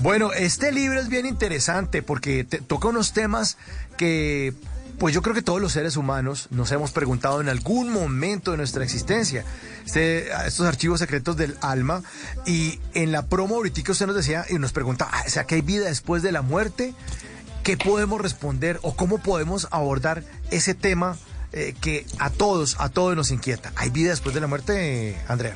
Bueno, este libro es bien interesante porque toca unos temas que pues yo creo que todos los seres humanos nos hemos preguntado en algún momento de nuestra existencia. Este, estos archivos secretos del alma. Y en la promo ahorita usted nos decía y nos preguntaba, ah, o sea, ¿que hay vida después de la muerte? ¿Qué podemos responder o cómo podemos abordar ese tema eh, que a todos, a todos nos inquieta? ¿Hay vida después de la muerte, Andrea?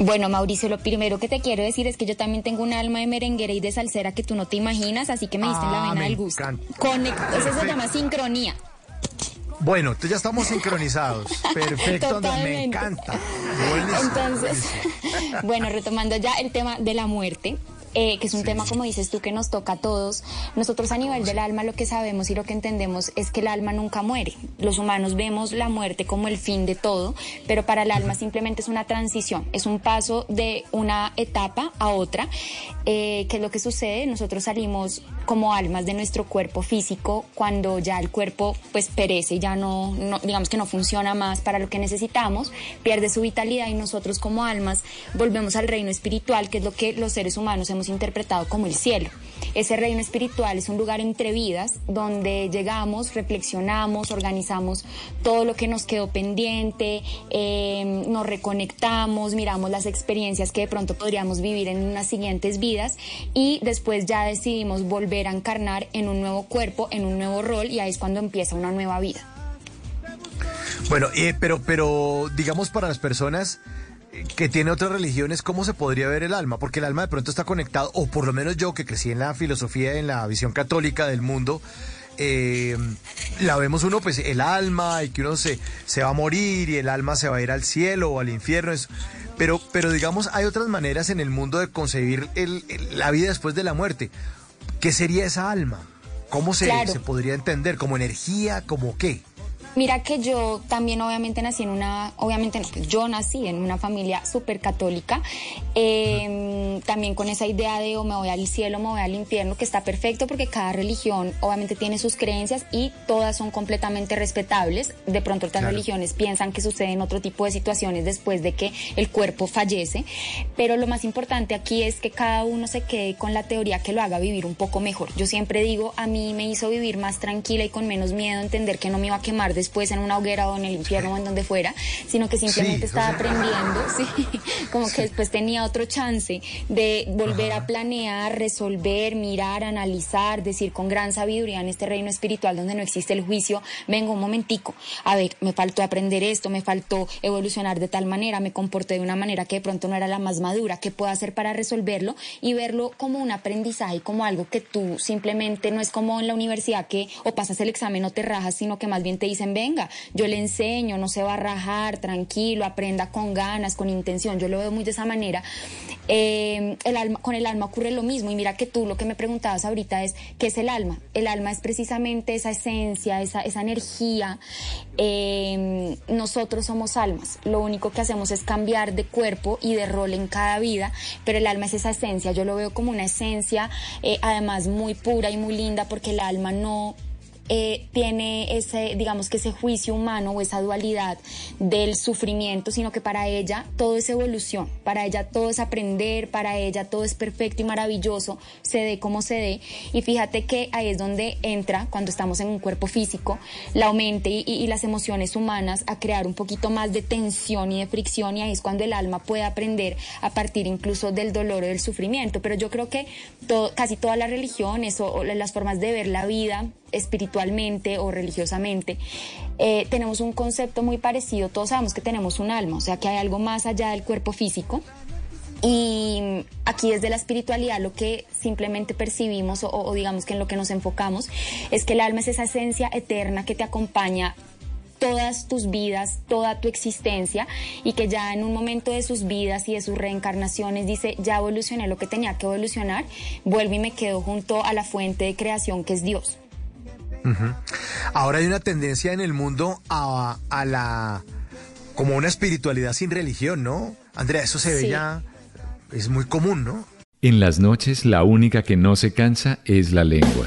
Bueno, Mauricio, lo primero que te quiero decir es que yo también tengo un alma de merenguera y de salsera que tú no te imaginas, así que me diste la ah, vena del gusto. eso se llama sincronía. Bueno, entonces ya estamos sincronizados. Perfecto, me encanta. Entonces, bueno, retomando ya el tema de la muerte. Eh, que es un tema, como dices tú, que nos toca a todos. Nosotros a nivel del alma lo que sabemos y lo que entendemos es que el alma nunca muere. Los humanos vemos la muerte como el fin de todo, pero para el alma simplemente es una transición, es un paso de una etapa a otra. Eh, ¿Qué es lo que sucede? Nosotros salimos como almas de nuestro cuerpo físico cuando ya el cuerpo pues perece, ya no, no, digamos que no funciona más para lo que necesitamos, pierde su vitalidad y nosotros como almas volvemos al reino espiritual, que es lo que los seres humanos hemos interpretado como el cielo. Ese reino espiritual es un lugar entre vidas donde llegamos, reflexionamos, organizamos todo lo que nos quedó pendiente, eh, nos reconectamos, miramos las experiencias que de pronto podríamos vivir en unas siguientes vidas y después ya decidimos volver a encarnar en un nuevo cuerpo, en un nuevo rol y ahí es cuando empieza una nueva vida. Bueno, eh, pero, pero digamos para las personas que tiene otras religiones, ¿cómo se podría ver el alma? Porque el alma de pronto está conectado, o por lo menos yo que crecí en la filosofía, en la visión católica del mundo, eh, la vemos uno, pues el alma y que uno se, se va a morir y el alma se va a ir al cielo o al infierno. pero, pero digamos, hay otras maneras en el mundo de concebir el, la vida después de la muerte. ¿Qué sería esa alma? ¿Cómo se, se podría entender? ¿Como energía? ¿Como qué? Mira que yo también obviamente nací en una, obviamente no, yo nací en una familia súper católica, em, también con esa idea de o me voy al cielo o me voy al infierno, que está perfecto porque cada religión obviamente tiene sus creencias y todas son completamente respetables. De pronto otras religiones piensan que suceden otro tipo de situaciones después de que el cuerpo fallece, pero lo más importante aquí es que cada uno se quede con la teoría que lo haga vivir un poco mejor. Yo siempre digo, a mí me hizo vivir más tranquila y con menos miedo, entender que no me iba a quemar después después en una hoguera o en el infierno o en donde fuera, sino que simplemente estaba aprendiendo, sí, como que después tenía otro chance de volver a planear, resolver, mirar, analizar, decir con gran sabiduría en este reino espiritual donde no existe el juicio, vengo un momentico, a ver, me faltó aprender esto, me faltó evolucionar de tal manera, me comporté de una manera que de pronto no era la más madura, ¿qué puedo hacer para resolverlo? Y verlo como un aprendizaje, como algo que tú simplemente no es como en la universidad que o pasas el examen o te rajas, sino que más bien te dicen, venga, yo le enseño, no se va a rajar, tranquilo, aprenda con ganas, con intención, yo lo veo muy de esa manera. Alma, con el alma ocurre lo mismo y mira que tú lo que me preguntabas ahorita es, ¿qué es el alma? El alma es precisamente esa esencia, esa, esa energía. Eh, nosotros somos almas, lo único que hacemos es cambiar de cuerpo y de rol en cada vida, pero el alma es esa esencia, yo lo veo como una esencia eh, además muy pura y muy linda porque el alma no eh, tiene ese, digamos que ese juicio humano o esa dualidad del sufrimiento, sino que para ella todo es evolución, para ella todo es aprender, para ella todo es perfecto y maravilloso, se dé como se dé. Y fíjate que ahí es donde entra, cuando estamos en un cuerpo físico, la mente y, las emociones humanas a crear un poquito más de tensión y de fricción y ahí es cuando el alma puede aprender a partir incluso del dolor o del sufrimiento. Pero yo creo que casi todas las religiones o las formas de ver la vida, espiritualmente o religiosamente, eh, tenemos un concepto muy parecido, todos sabemos que tenemos un alma, o sea que hay algo más allá del cuerpo físico. Y aquí desde la espiritualidad lo que simplemente percibimos o, digamos que en lo que nos enfocamos es que el alma es esa esencia eterna que te acompaña todas tus vidas, toda tu existencia y que ya en un momento de sus vidas y de sus reencarnaciones dice, ya evolucioné lo que tenía que evolucionar, vuelvo y me quedo junto a la fuente de creación que es Dios. Ahora hay una tendencia en el mundo a, la como una espiritualidad sin religión, ¿no? Andrea, eso se ve ya, es muy común, ¿no? En las noches la única que no se cansa es la lengua.